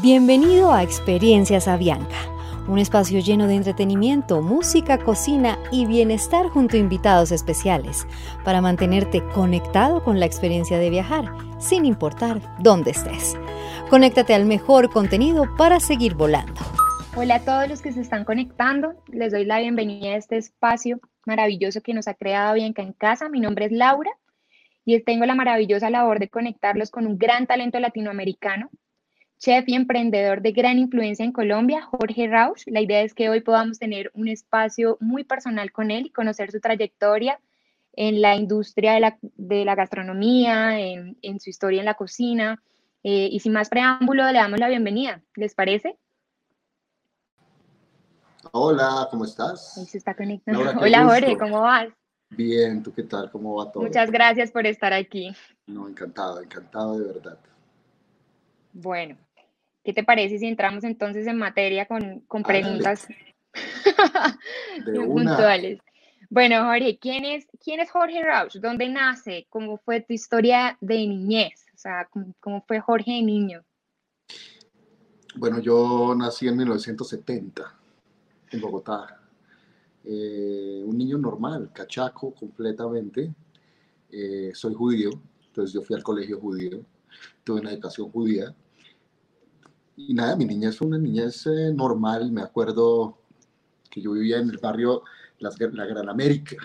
Bienvenido a Experiencias Avianca, un espacio lleno de entretenimiento, música, cocina y bienestar junto a invitados especiales para mantenerte conectado con la experiencia de viajar, sin importar dónde estés. Conéctate al mejor contenido para seguir volando. Hola a todos los que se están conectando, les doy la bienvenida a este espacio maravilloso que nos ha creado Bianca en casa. Mi nombre es Laura y tengo la maravillosa labor de conectarlos con un gran talento latinoamericano chef y emprendedor de gran influencia en Colombia, Jorge Rausch. La idea es que hoy podamos tener un espacio muy personal con él y conocer su trayectoria en la industria de la, gastronomía, en, su historia en la cocina. Eh, y sin más preámbulo, le damos la bienvenida. ¿Les parece? Hola, ¿cómo estás? Ahí se está conectando. Hola, Jorge, ¿cómo vas? Bien, ¿tú qué tal? ¿Cómo va todo? Muchas gracias por estar aquí. No, encantado, encantado de verdad. Bueno, ¿Qué te parece si entramos entonces en materia con, preguntas puntuales? Bueno, Jorge, ¿quién es, quién es Jorge Rausch? ¿Dónde nace? ¿Cómo fue tu historia de niñez? O sea, ¿cómo, fue Jorge de niño? Bueno, yo nací en 1970 en Bogotá. Eh, un niño normal, cachaco completamente. Eh, soy judío, entonces yo fui al colegio judío, tuve una educación judía y nada, mi niñez fue una niñez eh, normal. Me acuerdo que yo vivía en el barrio La Gran América.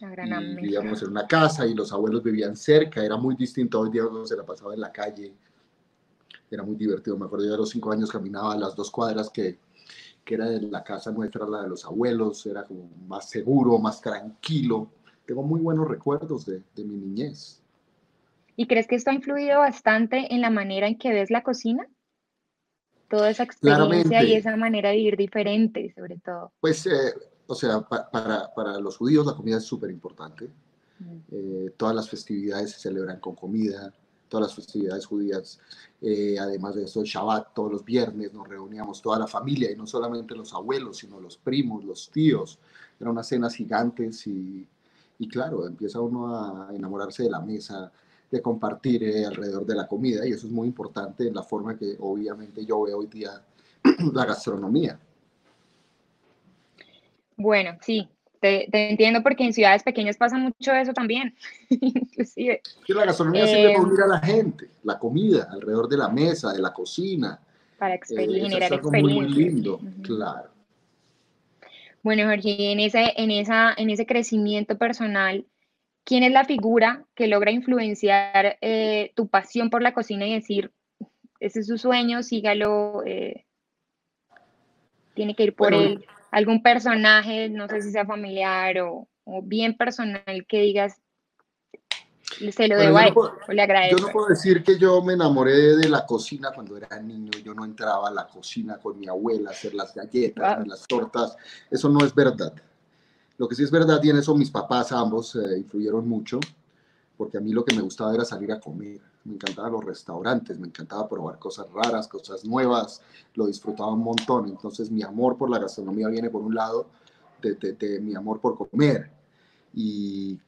La Gran América. Vivíamos en una casa y los abuelos vivían cerca. Era muy distinto. Hoy día uno se la pasaba en la calle. Era muy divertido. Me acuerdo yo a los cinco años caminaba a las dos cuadras que, que era de la casa nuestra, la de los abuelos. Era como más seguro, más tranquilo. Tengo muy buenos recuerdos de, de mi niñez. ¿Y crees que esto ha influido bastante en la manera en que ves la cocina? Toda esa experiencia y esa manera de vivir diferente, sobre todo. Pues, eh, o sea, para, para, los judíos la comida es súper importante. Mm. Eh, todas las festividades se celebran con comida, todas las festividades judías. Eh, además de eso, Shabbat, todos los viernes nos reuníamos toda la familia, y no solamente los abuelos, sino los primos, los tíos. Eran unas cenas gigantes y, y claro, empieza uno a enamorarse de la mesa, de compartir eh, alrededor de la comida y eso es muy importante en la forma que obviamente yo veo hoy día la gastronomía. Bueno, sí, te, entiendo porque en ciudades pequeñas pasa mucho eso también, inclusive. la gastronomía siempre eh, unir a la gente, la comida alrededor de la mesa, de la cocina. Para eh, generar es algo Muy, lindo, claro. Bueno, Jorge, en ese, en, esa, en ese crecimiento personal, ¿Quién es la figura que logra influenciar eh, tu pasión por la cocina y decir, ese es su sueño, sígalo, eh, tiene que ir por él? ¿Algún personaje, no sé si sea familiar o, bien personal, que digas, se lo debo a él o le agradezco? Yo no puedo decir que yo me enamoré de la cocina cuando era niño. Yo no entraba a la cocina con mi abuela a hacer las galletas, las tortas. Eso no es verdad. Lo que sí es verdad, y en eso mis papás ambos eh, influyeron mucho, porque a mí lo que me gustaba era salir a comer. Me encantaban los restaurantes, me encantaba probar cosas raras, cosas nuevas, lo disfrutaba un montón. Entonces mi amor por la gastronomía viene por un lado de, mi amor por comer. Y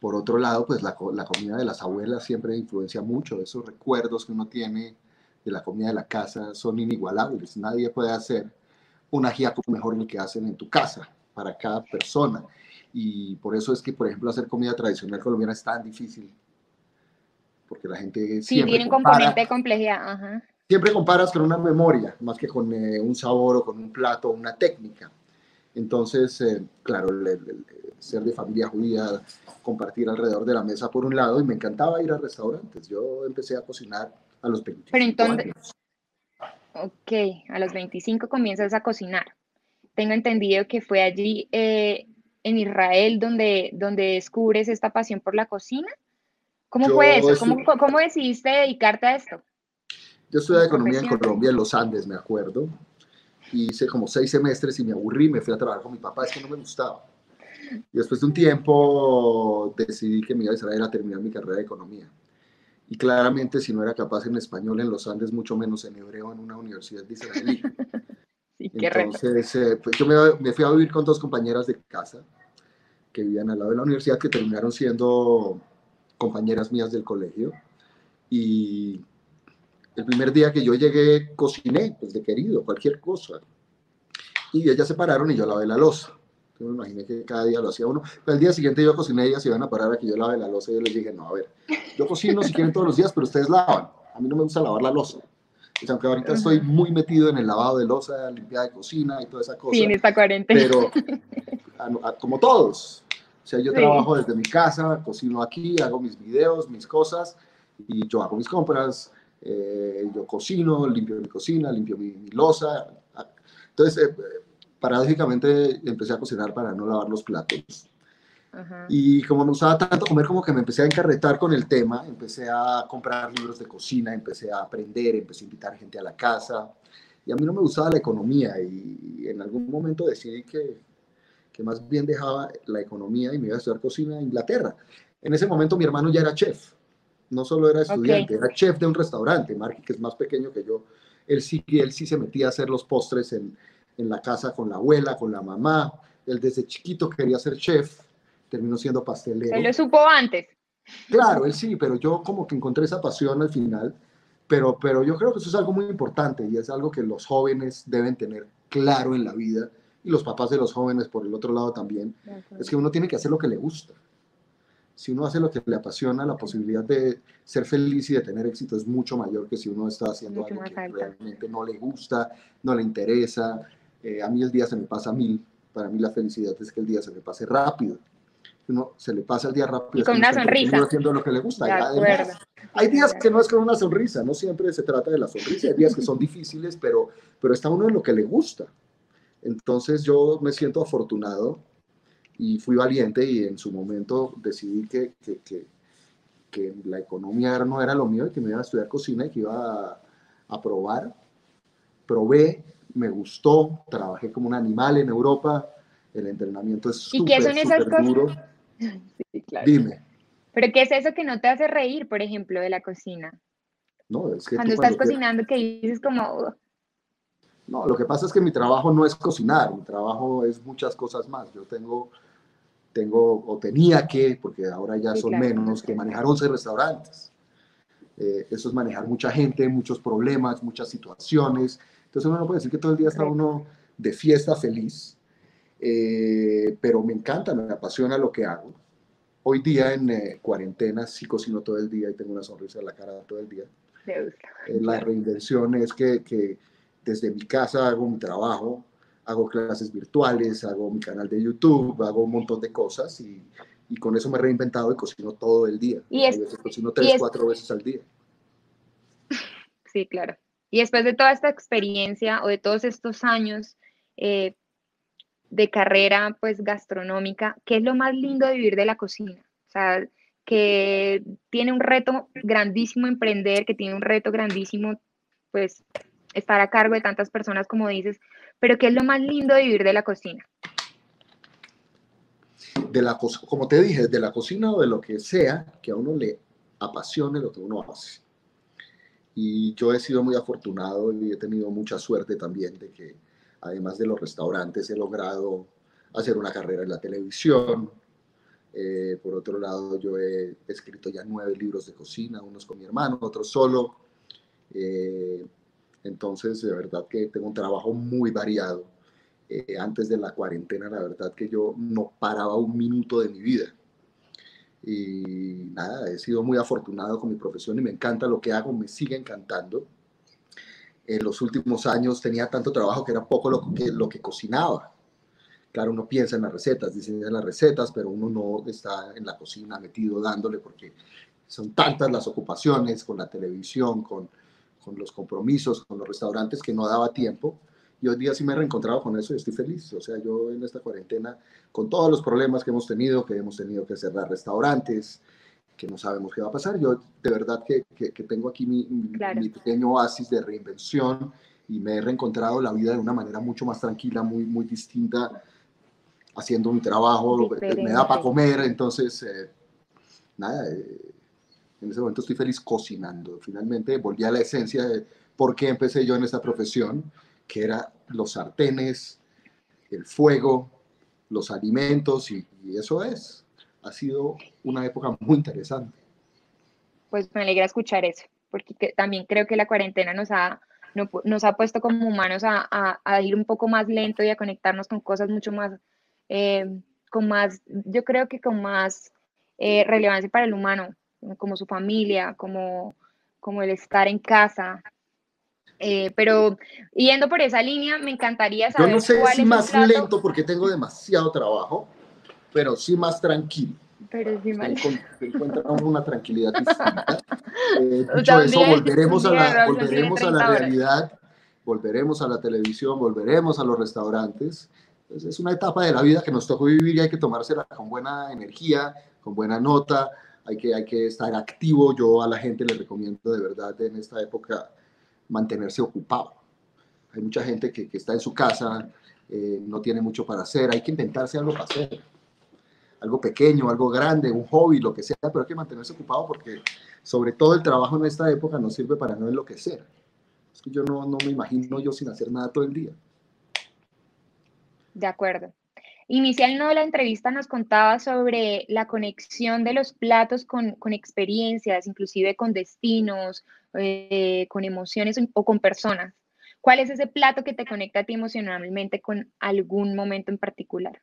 por otro lado, pues la, la, comida de las abuelas siempre influencia mucho. Esos recuerdos que uno tiene de la comida de la casa son inigualables. Nadie puede hacer un ajiaco mejor que el que hacen en tu casa para cada persona. Y por eso es que, por ejemplo, hacer comida tradicional colombiana es tan difícil. Porque la gente... Sí, tiene un componente de complejidad. Siempre comparas con una memoria, más que con eh, un sabor o con un plato o una técnica. Entonces, eh, claro, el, ser de familia judía, compartir alrededor de la mesa por un lado, y me encantaba ir a restaurantes. Yo empecé a cocinar a los 25 Pero entonces, Ok, a los 25 comienzas a cocinar tengo entendido que fue allí eh, en Israel donde, donde descubres esta pasión por la cocina. ¿Cómo fue eso? ¿Cómo, ¿Cómo, decidiste dedicarte a esto? Yo estudié economía en Colombia, en los Andes, me acuerdo. Hice como seis semestres y me aburrí, me fui a trabajar con mi papá, es que no me gustaba. Y después de un tiempo decidí que me iba a Israel a terminar mi carrera de economía. Y claramente si no era capaz en español en los Andes, mucho menos en hebreo en una universidad de israelí. Entonces, eh, pues yo me, fui a vivir con dos compañeras de casa que vivían al lado de la universidad, que terminaron siendo compañeras mías del colegio. Y el primer día que yo llegué cociné, pues de querido, cualquier cosa. Y ellas se pararon y yo lavé la losa. Yo me imaginé que cada día lo hacía uno. Pero el día siguiente yo cociné ellas se iban a parar a que yo lave la losa y yo les dije, no, a ver, yo cocino si quieren todos los días, pero ustedes lavan. A mí no me gusta lavar la losa. Pues aunque ahorita estoy muy metido en el lavado de losa, limpieza de cocina y toda esa cosa. Sí, en esta cuarentena. Pero como todos. O sea, yo trabajo desde mi casa, cocino aquí, hago mis videos, mis cosas, y yo hago mis compras, eh, yo cocino, limpio mi cocina, limpio mi, losa. Entonces, eh, paradójicamente, empecé a cocinar para no lavar los platos. Y como me gustaba tanto comer, como que me empecé a encarretar con el tema, empecé a comprar libros de cocina, empecé a aprender, empecé a invitar gente a la casa. Y a mí no me gustaba la economía y en algún momento decidí que, que más bien dejaba la economía y me iba a estudiar cocina en Inglaterra. En ese momento mi hermano ya era chef, no solo era estudiante, era chef de un restaurante, Marky, que es más pequeño que yo. Él sí, él sí se metía a hacer los postres en, en la casa con la abuela, con la mamá. Él desde chiquito quería ser chef terminó siendo pastelero. Él lo supo antes. Claro, él sí, pero yo como que encontré esa pasión al final, pero, pero yo creo que eso es algo muy importante y es algo que los jóvenes deben tener claro en la vida y los papás de los jóvenes por el otro lado también, es que uno tiene que hacer lo que le gusta. Si uno hace lo que le apasiona, la posibilidad de ser feliz y de tener éxito es mucho mayor que si uno está haciendo algo que realmente no le gusta, no le interesa. Eh, a mí el día se me pasa mil. Para mí la felicidad es que el día se me pase rápido uno se le pasa el día rápido. Y con una sonrisa. Haciendo lo que le gusta. hay días que no es con una sonrisa, no siempre se trata de la sonrisa, hay días que son difíciles, pero, pero está uno en lo que le gusta. Entonces yo me siento afortunado y fui valiente y en su momento decidí que, que, que, que la economía no era lo mío y que me iba a estudiar cocina y que iba a, a probar. Probé, me gustó, trabajé como un animal en Europa, el entrenamiento es súper, súper duro. Sí, claro. Dime. Pero ¿qué es eso que no te hace reír, por ejemplo, de la cocina? No, es que cuando estás cocinando, que dices como... No, lo que pasa es que mi trabajo no es cocinar, mi trabajo es muchas cosas más. Yo tengo, tengo o tenía que, porque ahora ya son menos, que manejar 11 restaurantes. Eh, eso es manejar mucha gente, muchos problemas, muchas situaciones. Entonces uno no puede decir que todo el día está uno de fiesta feliz, eh, pero me encanta, me apasiona lo que hago. Hoy día en eh, cuarentena sí cocino todo el día y tengo una sonrisa en la cara todo el día. Eh, la reinvención es que, que, desde mi casa hago mi trabajo, hago clases virtuales, hago mi canal de YouTube, hago un montón de cosas y, y con eso me he reinventado y cocino todo el día. Y es, veces cocino tres, cuatro veces al día. Sí, claro. Y después de toda esta experiencia o de todos estos años, eh, de carrera pues gastronómica, ¿qué es lo más lindo de vivir de la cocina? O sea, que tiene un reto grandísimo emprender, que tiene un reto grandísimo pues estar a cargo de tantas personas como dices, pero ¿qué es lo más lindo de vivir de la cocina? De la como te dije, de la cocina o de lo que sea que a uno le apasione lo que uno hace. Y yo he sido muy afortunado y he tenido mucha suerte también de que además de los restaurantes, he logrado hacer una carrera en la televisión. Eh, por otro lado, yo he escrito ya nueve libros de cocina, unos con mi hermano, otros solo. Eh, entonces, de verdad que tengo un trabajo muy variado. Eh, antes de la cuarentena, la verdad que yo no paraba un minuto de mi vida. Y nada, he sido muy afortunado con mi profesión y me encanta lo que hago, me sigue encantando en los últimos años tenía tanto trabajo que era poco lo que, lo que cocinaba. Claro, uno piensa en las recetas, diseña las recetas, pero uno no está en la cocina metido dándole porque son tantas las ocupaciones con la televisión, con, con los compromisos, con los restaurantes que no daba tiempo. Y hoy día sí me he reencontrado con eso y estoy feliz. O sea, yo en esta cuarentena, con todos los problemas que hemos tenido, que hemos tenido que cerrar restaurantes, que no sabemos qué va a pasar. Yo de verdad que, que, tengo aquí mi, mi, pequeño oasis de reinvención y me he reencontrado la vida de una manera mucho más tranquila, muy, muy distinta, haciendo mi trabajo, me da para comer, entonces, eh, nada, eh, en ese momento estoy feliz cocinando. Finalmente volví a la esencia de por qué empecé yo en esta profesión, que era los sartenes, el fuego, los alimentos, y eso es ha sido una época muy interesante. Pues me alegra escuchar eso. porque también creo que la cuarentena nos ha, nos ha puesto como humanos a, ir un poco más lento y a conectarnos con cosas mucho más, eh, con más, yo creo que con más eh, relevancia para el humano, como su familia, como, como el estar en casa. Eh, pero yendo por esa línea, me encantaría saber. Yo no sé si más lento porque tengo demasiado trabajo, pero sí más tranquilo. Pero sí una tranquilidad distinta. Eh, dicho eso, volveremos, a la, volveremos a la realidad, volveremos a la televisión, volveremos a los restaurantes. es una etapa de la vida que nos tocó vivir y hay que tomársela con buena energía, con buena nota, hay que, hay que estar activo. Yo a la gente le recomiendo de verdad en esta época mantenerse ocupado. Hay mucha gente que, que está en su casa, eh, no tiene mucho para hacer, hay que inventarse algo para hacer. Algo pequeño, algo grande, un hobby, lo que sea, pero hay que mantenerse ocupado porque sobre todo el trabajo en esta época nos sirve para no enloquecer. Es que yo no, no me imagino yo sin hacer nada todo el día. De acuerdo. Inicial de la entrevista nos contaba sobre la conexión de los platos con, con experiencias, inclusive con destinos, eh, con emociones o con personas. ¿Cuál es ese plato que te conecta a ti emocionalmente con algún momento en particular?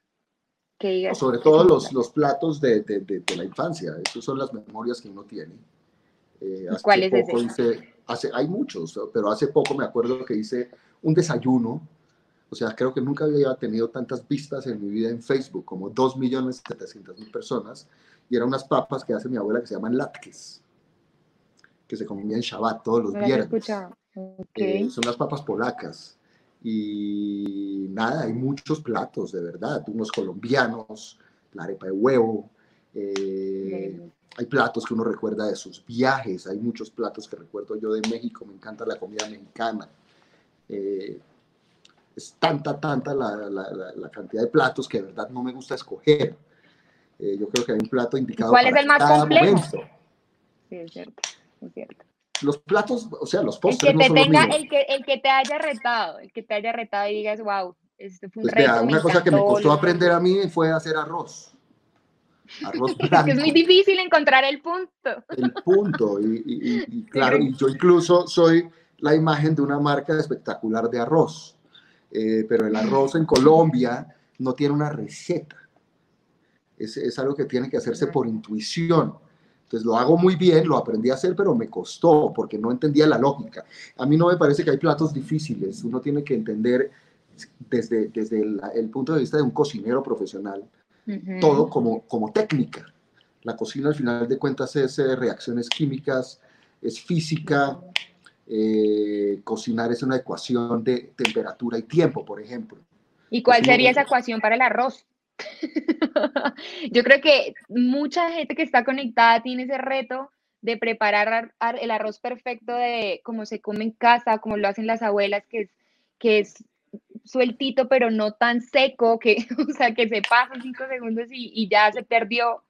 Que digas, sobre todo los, los platos de, de, de, la infancia, esas son las memorias que uno tiene. Eh, ¿Cuál es ese? hace, hay muchos, pero hace poco me acuerdo que hice un desayuno o sea, creo que nunca había tenido tantas vistas en mi vida en Facebook, como 2.700.000 personas, y eran unas papas que hace mi abuela que se llaman latkes, que se comían en Shabbat todos los viernes. Eh, son las papas polacas. Y nada, hay muchos platos, de verdad, unos colombianos, la arepa de huevo, eh, hay platos que uno recuerda de sus viajes, hay muchos platos que recuerdo yo de México, me encanta la comida mexicana. Eh, es tanta, tanta la, la, la, cantidad de platos que de verdad no me gusta escoger. Eh, yo creo que hay un plato indicado ¿Cuál es el más complejo? Sí, es cierto, es cierto. Los platos, o sea, los postres el que te tenga, el que, el que te haya retado, el que te haya retado y digas, wow, este fue un pues reto. una cosa que me costó aprender a mí fue hacer arroz. Arroz blanco. es muy difícil encontrar el punto. El punto, y, y, y claro, y yo incluso soy la imagen de una marca espectacular de arroz eh, pero el arroz en Colombia no tiene una receta. Es, es, algo que tiene que hacerse por intuición. Entonces lo hago muy bien, lo aprendí a hacer, pero me costó porque no entendía la lógica. A mí no me parece que hay platos difíciles. Uno tiene que entender desde, desde el, punto de vista de un cocinero profesional todo como, como técnica. La cocina al final de cuentas es eh, reacciones químicas, es física, eh, cocinar es una ecuación de temperatura y tiempo, por ejemplo. ¿Y cuál sería esa ecuación para el arroz? Yo creo que mucha gente que está conectada tiene ese reto de preparar el arroz perfecto de como se come en casa, como lo hacen las abuelas, que es, que es sueltito pero no tan seco, que, o sea, que se pasan cinco segundos y, y ya se perdió.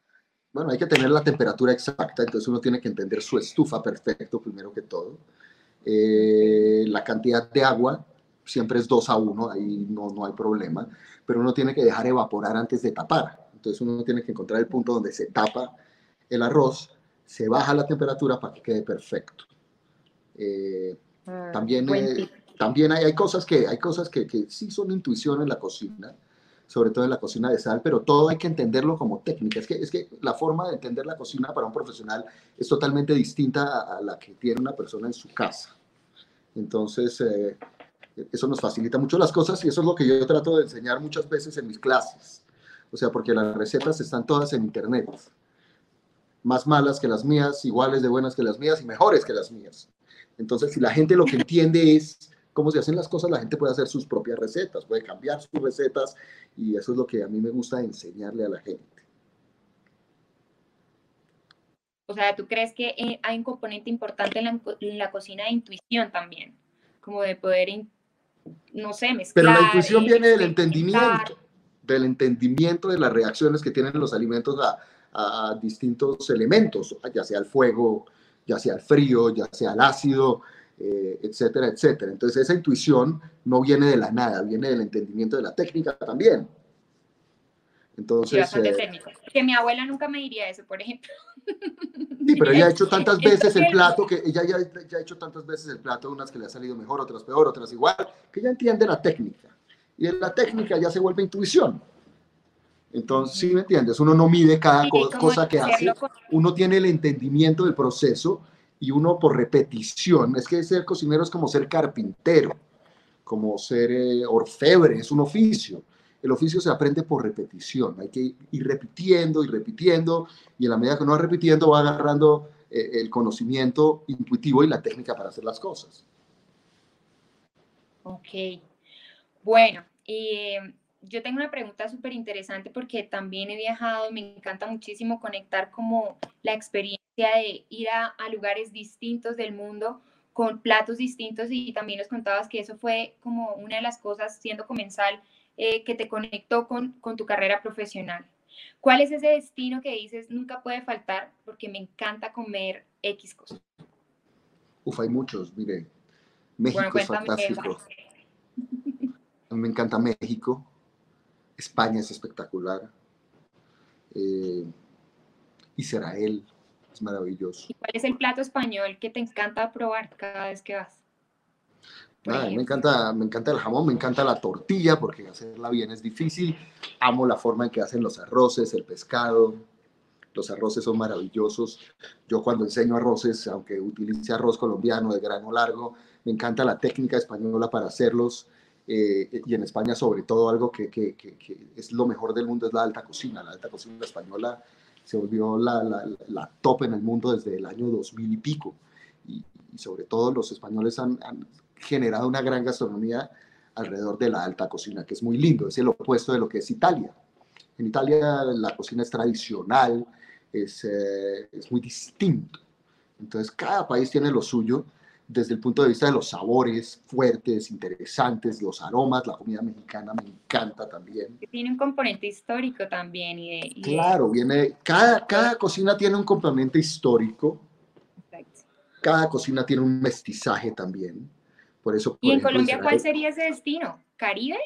Bueno, hay que tener la temperatura exacta, entonces uno tiene que entender su estufa perfecto primero que todo. Eh, la cantidad de agua siempre es 2 a 1, ahí no, no hay problema, pero uno tiene que dejar evaporar antes de tapar. Entonces uno tiene que encontrar el punto donde se tapa el arroz, se baja la temperatura para que quede perfecto. Eh, ah, también eh, también hay, hay, cosas, que, hay cosas que, que, sí son intuición en la cocina, sobre todo en la cocina de sal, pero todo hay que entenderlo como técnica. Es que, es que la forma de entender la cocina para un profesional es totalmente distinta a, la que tiene una persona en su casa. Entonces, eh, eso nos facilita mucho las cosas y eso es lo que yo trato de enseñar muchas veces en mis clases. O sea, porque las recetas están todas en internet. Más malas que las mías, iguales de buenas que las mías y mejores que las mías. Entonces, si la gente lo que entiende es cómo se hacen las cosas, la gente puede hacer sus propias recetas, puede cambiar sus recetas y eso es lo que a mí me gusta enseñarle a la gente. O sea, ¿tú crees que eh, hay un componente importante en la, cocina de intuición también? Como de poder, no sé, mezclar. Pero la intuición viene del entendimiento, del entendimiento de las reacciones que tienen los alimentos a, a distintos elementos, ya sea el fuego, ya sea el frío, ya sea el ácido, eh, etcétera, etcétera. Entonces esa intuición no viene de la nada, viene del entendimiento de la técnica también. Entonces, sí, eh, Que mi abuela nunca me diría eso, por ejemplo. Sí, pero ella ha hecho tantas veces el plato, que ella ya, ya, ha hecho tantas veces el plato, unas que le ha salido mejor, otras peor, otras igual, que ella entiende la técnica. Y en la técnica ya se vuelve intuición. Entonces, ¿sí me entiendes? Uno no mide cada cosa que hace, uno tiene el entendimiento del proceso y uno por repetición, es que ser cocinero es como ser carpintero, como ser eh, orfebre, es un oficio. El oficio se aprende por repetición, hay que ir repitiendo y repitiendo, y en la medida que uno va repitiendo va agarrando eh, el conocimiento intuitivo y la técnica para hacer las cosas. Ok, bueno, eh, yo tengo una pregunta súper interesante porque también he viajado, me encanta muchísimo conectar como la experiencia de ir a, lugares distintos del mundo con platos distintos y también nos contabas que eso fue como una de las cosas siendo comensal eh, que te conectó con, con tu carrera profesional. ¿Cuál es ese destino que dices nunca puede faltar porque me encanta comer X cosas? Uf, hay muchos, mire. México es fantástico. A mí me encanta México. España es espectacular. Eh, Israel es maravilloso. ¿Y cuál es el plato español que te encanta probar cada vez que vas? Me, encanta, me encanta el jamón, me encanta la tortilla, porque hacerla bien es difícil. Amo la forma en que hacen los arroces, el pescado. Los arroces son maravillosos. Yo cuando enseño arroces, aunque utilice arroz colombiano de grano largo, me encanta la técnica española para hacerlos. Eh, y en España sobre todo algo que, que, que, es lo mejor del mundo es la alta cocina. La alta cocina española se volvió la, la, la top en el mundo desde el año 2000 y pico. Y, sobre todo los españoles han, han, generado una gran gastronomía alrededor de la alta cocina, que es muy lindo, es el opuesto de lo que es Italia. En Italia la cocina es tradicional, es, eh, es muy distinto. Entonces cada país tiene lo suyo desde el punto de vista de los sabores fuertes, interesantes, los aromas, la comida mexicana me encanta también. Tiene un componente histórico también. Y claro, viene, cada, cada cocina tiene un componente histórico, cada cocina tiene un mestizaje también. Por eso, ¿Y en Colombia cuál sería ese destino? ¿Caribe?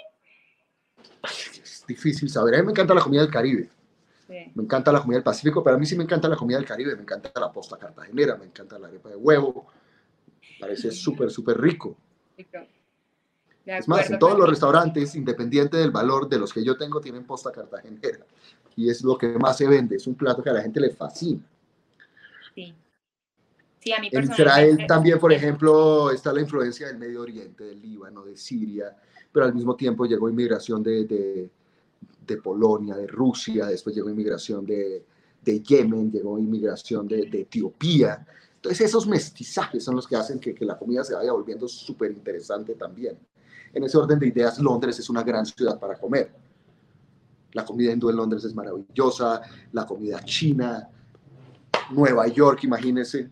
Es difícil saber. A mí me encanta la comida del Caribe. Me encanta la comida del Pacífico, pero a mí sí me encanta la comida del Caribe. Me encanta la posta cartagenera, me encanta la arepa de huevo, Parece súper, súper rico. Es más, en todos los restaurantes, independiente del valor de los que yo tengo, tienen posta cartagenera. Y es lo que más se vende. Es un plato que a la gente le fascina. Sí. Sí, a mí en Israel también, por ejemplo, está la influencia del Medio Oriente, del Líbano, de Siria, pero al mismo tiempo llegó inmigración de, de, de Polonia, de Rusia, después llegó inmigración de, de Yemen, llegó inmigración de, Etiopía. Entonces esos mestizajes son los que hacen que, la comida se vaya volviendo súper interesante también. En ese orden de ideas, Londres es una gran ciudad para comer. La comida hindú en Londres es maravillosa, la comida china, Nueva York, imagínense,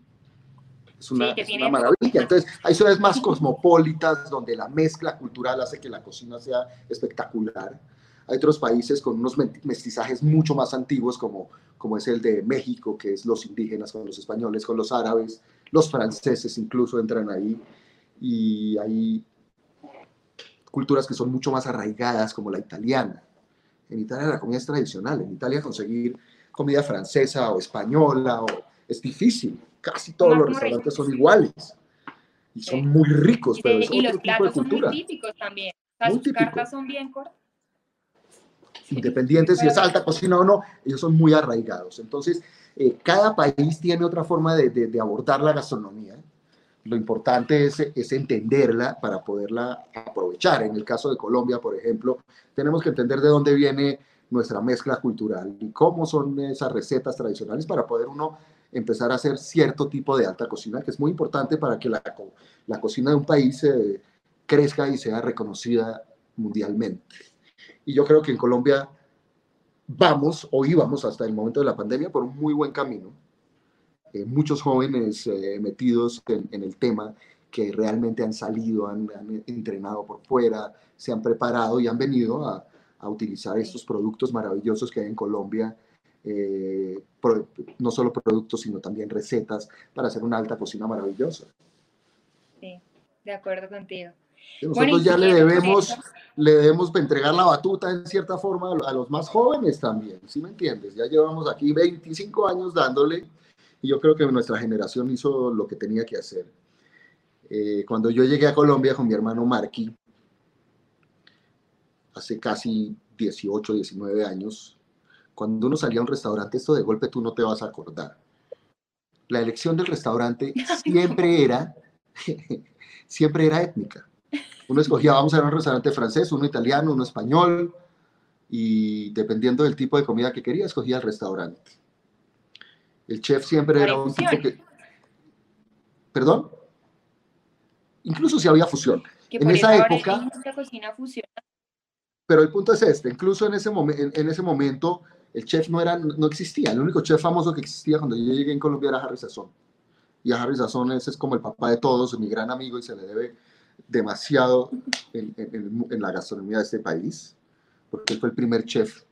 es una, una maravilla. Entonces, hay ciudades más cosmopolitas donde la mezcla cultural hace que la cocina sea espectacular. Hay otros países con unos mestizajes mucho más antiguos, como, como es el de México, que es los indígenas con los españoles, con los árabes, los franceses incluso entran ahí. Y hay culturas que son mucho más arraigadas, como la italiana. En Italia la comida es tradicional. En Italia conseguir comida francesa o española o, es difícil. Casi todos los restaurantes son iguales. Y son muy ricos, pero y, los platos son muy típicos también. Las cartas son bien cortas independientes si es alta cocina o no, ellos son muy arraigados. Entonces, eh, cada país tiene otra forma de, de, abordar la gastronomía. Lo importante es, es, entenderla para poderla aprovechar. En el caso de Colombia, por ejemplo, tenemos que entender de dónde viene nuestra mezcla cultural y cómo son esas recetas tradicionales para poder uno empezar a hacer cierto tipo de alta cocina, que es muy importante para que la, la cocina de un país eh, crezca y sea reconocida mundialmente. Y yo creo que en Colombia vamos o íbamos hasta el momento de la pandemia por un muy buen camino. Eh, muchos jóvenes eh, metidos en, el tema que realmente han salido, han, entrenado por fuera, se han preparado y han venido a, a utilizar estos productos maravillosos que hay en Colombia, eh, no solo productos, sino también recetas para hacer una alta cocina maravillosa. Sí, de acuerdo contigo. Nosotros ya le debemos le debemos entregar la batuta en cierta forma a los más jóvenes también, ¿sí me entiendes? Ya llevamos aquí 25 años dándole y yo creo que nuestra generación hizo lo que tenía que hacer. Eh, cuando yo llegué a Colombia con mi hermano Marky, hace casi 18, 19 años, cuando uno salía a un restaurante, esto de golpe tú no te vas a acordar. La elección del restaurante siempre era, siempre era étnica. Uno escogía, vamos a ir a un restaurante francés, uno italiano, uno español, y dependiendo del tipo de comida que quería, escogía el restaurante. El chef siempre era un tipo que... ¿Perdón? Incluso si había fusión. en esa época... Pero el punto es este, incluso en ese, en ese momento el chef no, era, no existía. El único chef famoso que existía cuando yo llegué en Colombia era Harry Sazón. Y a Harry Sazón ese es como el papá de todos, mi gran amigo y se le debe demasiado en, la gastronomía de este país, porque él fue el primer chef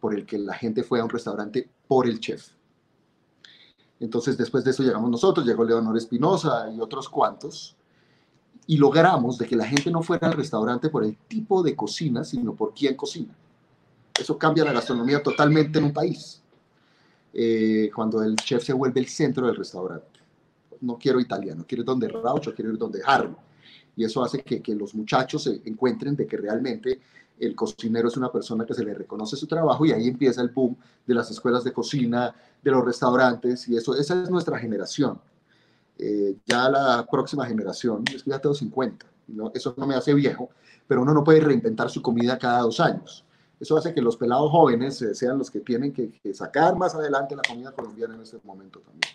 por el que la gente fue a un restaurante por el chef. Entonces después de eso llegamos nosotros, llegó Leonor Espinosa y otros cuantos, y logramos de que la gente no fuera al restaurante por el tipo de cocina, sino por quién cocina. Eso cambia la gastronomía totalmente en un país. Eh, cuando el chef se vuelve el centro del restaurante. No quiero italiano, quiero ir donde Raucho, quiero ir donde Harry. Y eso hace que, que los muchachos se encuentren de que realmente el cocinero es una persona que se le reconoce su trabajo y ahí empieza el boom de las escuelas de cocina, de los restaurantes y eso, esa es nuestra generación. Eh, ya la próxima generación, que ya tengo 50, ¿no? eso no me hace viejo, pero uno no puede reinventar su comida cada dos años. Eso hace que los pelados jóvenes eh, sean los que tienen que, sacar más adelante la comida colombiana en este momento también.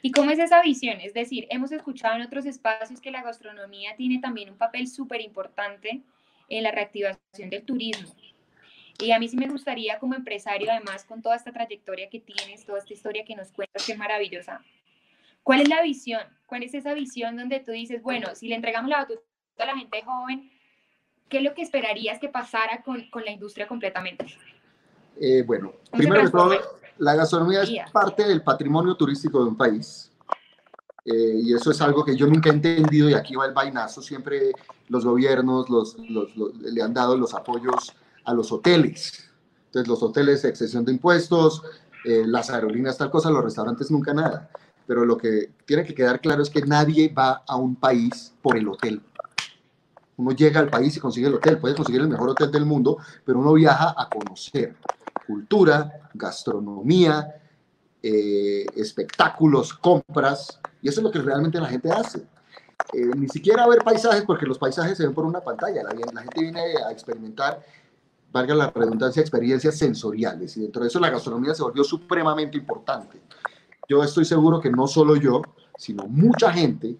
¿Y cómo es esa visión? Es decir, hemos escuchado en otros espacios que la gastronomía tiene también un papel súper importante en la reactivación del turismo. Y a mí sí me gustaría como empresario, además con toda esta trayectoria que tienes, toda esta historia que nos cuentas, que es maravillosa. ¿Cuál es la visión? ¿Cuál es esa visión donde tú dices, bueno, si le entregamos la batuta a la gente joven, ¿qué es lo que esperarías que pasara con, con la industria completamente? Eh, bueno, primero todo, la gastronomía es parte del patrimonio turístico de un país. Eh, y eso es algo que yo nunca he entendido y aquí va el vainazo. Siempre los gobiernos los, le han dado los apoyos a los hoteles. Entonces los hoteles, excepción de impuestos, eh, las aerolíneas, tal cosa, los restaurantes nunca nada. Pero lo que tiene que quedar claro es que nadie va a un país por el hotel. Uno llega al país y consigue el hotel, puede conseguir el mejor hotel del mundo, pero uno viaja a conocer cultura, gastronomía, eh, espectáculos, compras, y eso es lo que realmente la gente hace. Eh, ni siquiera ver paisajes, porque los paisajes se ven por una pantalla, la, la gente viene a experimentar, valga la redundancia, experiencias sensoriales, y dentro de eso la gastronomía se volvió supremamente importante. Yo estoy seguro que no solo yo, sino mucha gente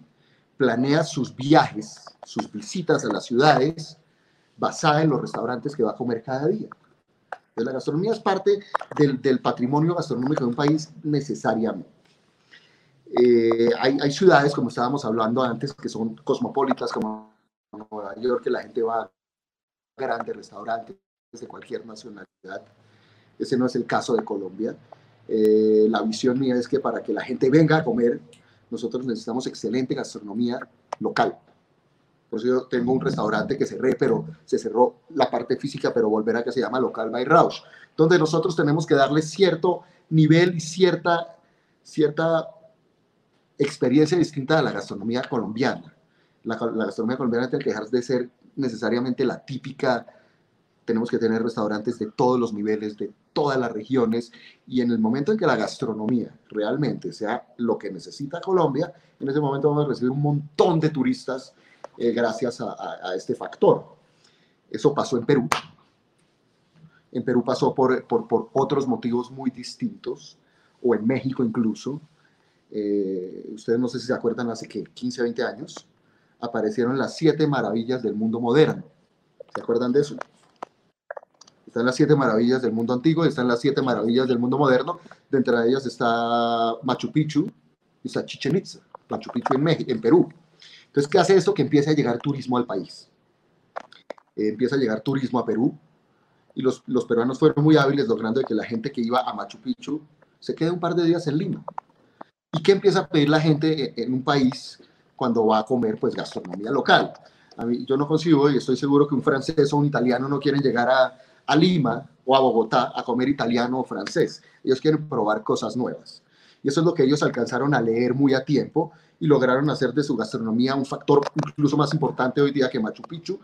planea sus viajes, sus visitas a las ciudades basada en los restaurantes que va a comer cada día la gastronomía es parte del, patrimonio gastronómico de un país necesariamente. Eh, hay, ciudades, como estábamos hablando antes, que son cosmopolitas, como Nueva York, que la gente va a grandes restaurantes de cualquier nacionalidad. Ese no es el caso de Colombia. Eh, la visión mía es que para que la gente venga a comer, nosotros necesitamos excelente gastronomía local. Por eso yo tengo un restaurante que cerré, pero se cerró la parte física, pero volverá que se llama Local by Rausch, donde nosotros tenemos que darle cierto nivel y cierta, cierta experiencia distinta a la gastronomía colombiana. La, la gastronomía colombiana tiene que dejar de ser necesariamente la típica tenemos que tener restaurantes de todos los niveles, de todas las regiones, y en el momento en que la gastronomía realmente sea lo que necesita Colombia, en ese momento vamos a recibir un montón de turistas eh, gracias a, este factor. Eso pasó en Perú. En Perú pasó por, por, otros motivos muy distintos, o en México incluso. Eh, ustedes no sé si se acuerdan, hace que 15, 20 años, aparecieron las siete maravillas del mundo moderno. ¿Se acuerdan de eso? Están las siete maravillas del mundo antiguo y están las siete maravillas del mundo moderno. De ellas está Machu Picchu y está Chichen Itza, Machu Picchu en, México, en Perú. Entonces, ¿qué hace esto? Que empiece a llegar turismo al país. Eh, empieza a llegar turismo a Perú y los, los, peruanos fueron muy hábiles logrando que la gente que iba a Machu Picchu se quede un par de días en Lima. ¿Y qué empieza a pedir la gente en un país cuando va a comer pues gastronomía local? A mí, yo no consigo y estoy seguro que un francés o un italiano no quieren llegar a, a Lima o a Bogotá a comer italiano o francés. Ellos quieren probar cosas nuevas. Y eso es lo que ellos alcanzaron a leer muy a tiempo y lograron hacer de su gastronomía un factor incluso más importante hoy día que Machu Picchu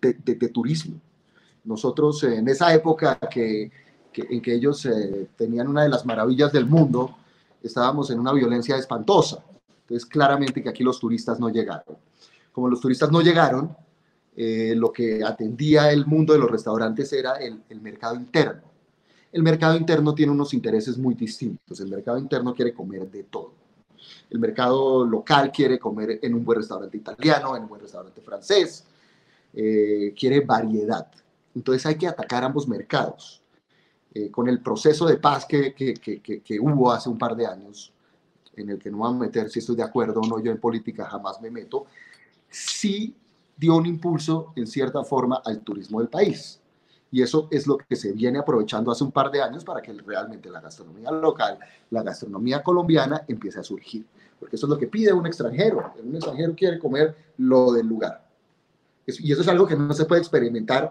de, de, turismo. Nosotros en esa época que, que en que ellos eh, tenían una de las maravillas del mundo, estábamos en una violencia espantosa. Entonces, claramente que aquí los turistas no llegaron. Como los turistas no llegaron, eh, lo que atendía el mundo de los restaurantes era el, el mercado interno. El mercado interno tiene unos intereses muy distintos. El mercado interno quiere comer de todo. El mercado local quiere comer en un buen restaurante italiano, en un buen restaurante francés, eh, quiere variedad. Entonces hay que atacar ambos mercados. Eh, con el proceso de paz que, que, que, que, hubo hace un par de años, en el que no van a meter si estoy de acuerdo o no, yo en política jamás me meto, sí dio un impulso en cierta forma al turismo del país. Y eso es lo que se viene aprovechando hace un par de años para que realmente la gastronomía local, la gastronomía colombiana empiece a surgir. Porque eso es lo que pide un extranjero. Un extranjero quiere comer lo del lugar. Y eso es algo que no se puede experimentar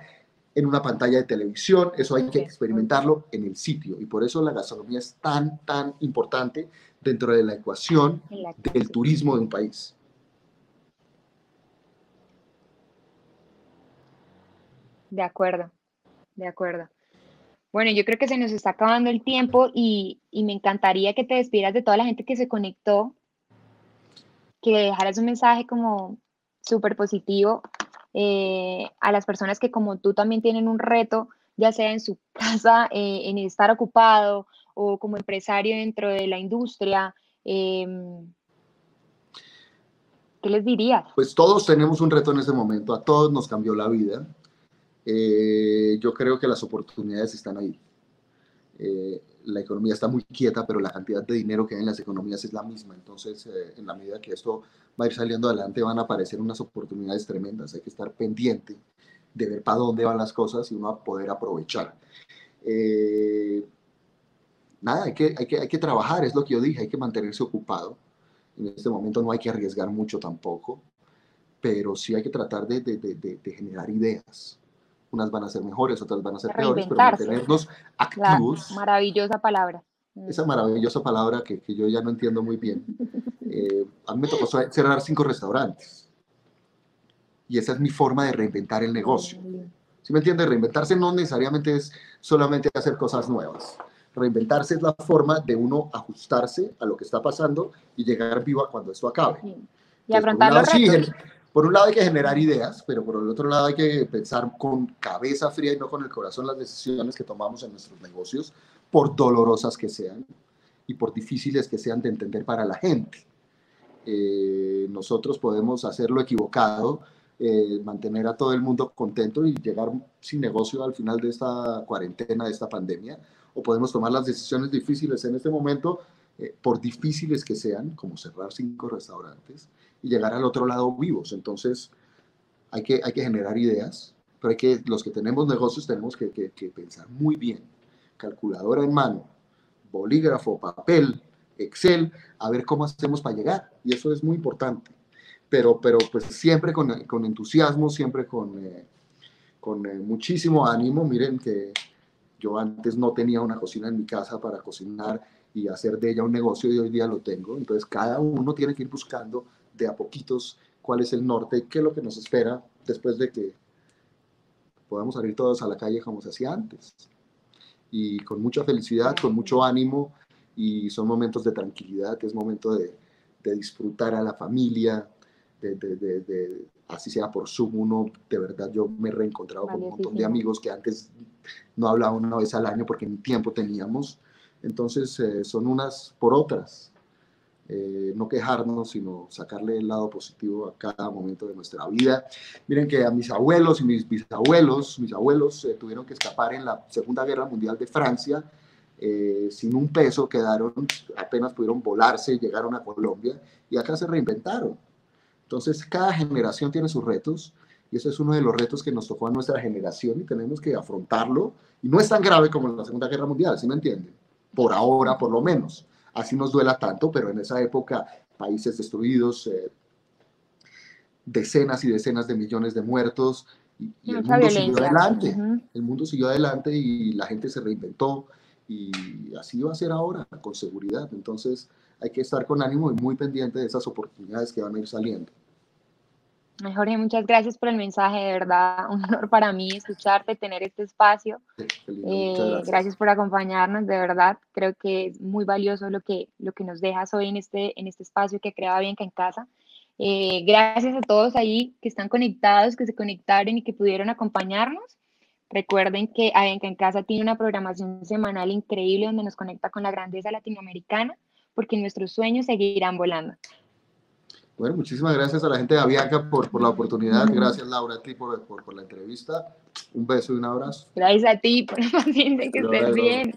en una pantalla de televisión, eso hay que experimentarlo en el sitio. Y por eso la gastronomía es tan, tan importante dentro de la ecuación del turismo de un país. De acuerdo, de acuerdo. Bueno, yo creo que se nos está acabando el tiempo y, me encantaría que te despidieras de toda la gente que se conectó, que dejaras un mensaje como súper positivo eh, a las personas que como tú también tienen un reto, ya sea en su casa, eh, en estar ocupado o como empresario dentro de la industria. Em, ¿Qué les dirías? Pues todos tenemos un reto en ese momento, a todos nos cambió la vida. Eh, yo creo que las oportunidades están ahí. Eh, la economía está muy quieta, pero la cantidad de dinero que hay en las economías es la misma. Entonces, eh, en la medida que esto va a ir saliendo adelante, van a aparecer unas oportunidades tremendas. Hay que estar pendiente de ver para dónde van las cosas y uno va a poder aprovechar. nada, hay que, hay, que, hay que trabajar, es lo que yo dije, hay que mantenerse ocupado. En este momento no hay que arriesgar mucho tampoco, pero sí hay que tratar de, de, de, de generar ideas unas van a ser mejores, otras van a ser peores, pero mantenernos activos. maravillosa palabra. Esa maravillosa palabra que, que, yo ya no entiendo muy bien. Eh, a mí me tocó cerrar cinco restaurantes. Y esa es mi forma de reinventar el negocio. ¿Sí me entiende? Reinventarse no necesariamente es solamente hacer cosas nuevas. Reinventarse es la forma de uno ajustarse a lo que está pasando y llegar vivo a cuando esto acabe. Y afrontar los retos por un lado hay que generar ideas, pero por el otro lado hay que pensar con cabeza fría y no con el corazón las decisiones que tomamos en nuestros negocios, por dolorosas que sean y por difíciles que sean de entender para la gente. Eh, nosotros podemos hacerlo equivocado, eh, mantener a todo el mundo contento y llegar sin negocio al final de esta cuarentena, de esta pandemia, o podemos tomar las decisiones difíciles en este momento, eh, por difíciles que sean, como cerrar cinco restaurantes, y llegar al otro lado vivos. Entonces, hay que, hay que generar ideas, pero hay que, los que tenemos negocios tenemos que, que, pensar muy bien. Calculadora en mano, bolígrafo, papel, Excel, a ver cómo hacemos para llegar. Y eso es muy importante. Pero, pero pues siempre con, con entusiasmo, siempre con, eh, con eh, muchísimo ánimo. Miren que yo antes no tenía una cocina en mi casa para cocinar y hacer de ella un negocio y hoy día lo tengo. Entonces cada uno tiene que ir buscando de a poquitos cuál es el norte, qué es lo que nos espera después de que podamos salir todos a la calle como se hacía antes. Y con mucha felicidad, con mucho ánimo, y son momentos de tranquilidad, es momento de, de disfrutar a la familia, de, de, así sea por Zoom, uno de verdad yo me he reencontrado con un montón de amigos que antes no hablaba una vez al año porque ni tiempo teníamos, entonces eh, son unas por otras, eh, no quejarnos, sino sacarle el lado positivo a cada momento de nuestra vida. Miren que a mis abuelos y mis bisabuelos, mis abuelos eh, tuvieron que escapar en la Segunda Guerra Mundial de Francia, sin un peso, quedaron, apenas pudieron volarse, llegaron a Colombia y acá se reinventaron. Entonces, cada generación tiene sus retos y ese es uno de los retos que nos tocó a nuestra generación y tenemos que afrontarlo. Y no es tan grave como en la Segunda Guerra Mundial, ¿sí me entienden? Por ahora, por lo menos así nos duela tanto, pero en esa época países destruidos, eh, decenas y decenas de millones de muertos y, el mundo siguió adelante. El mundo siguió adelante y la gente se reinventó y así va a ser ahora, con seguridad. Entonces hay que estar con ánimo y muy pendiente de esas oportunidades que van a ir saliendo. Jorge, muchas gracias por el mensaje, de verdad, un honor para mí escucharte, tener este espacio. Eh, gracias. gracias. por acompañarnos, de verdad, creo que es muy valioso lo que, lo que nos dejas hoy en este, en este espacio que creaba Bianca en casa. Eh, gracias a todos ahí que están conectados, que se conectaron y que pudieron acompañarnos. Recuerden que Bianca en casa tiene una programación semanal increíble donde nos conecta con la grandeza latinoamericana, porque nuestros sueños seguirán volando. Bueno, muchísimas gracias a la gente de Avianca por, por la oportunidad. Gracias, Laura, a ti por, por, por, la entrevista. Un beso y un abrazo. Gracias a ti por la paciencia, que estés bien.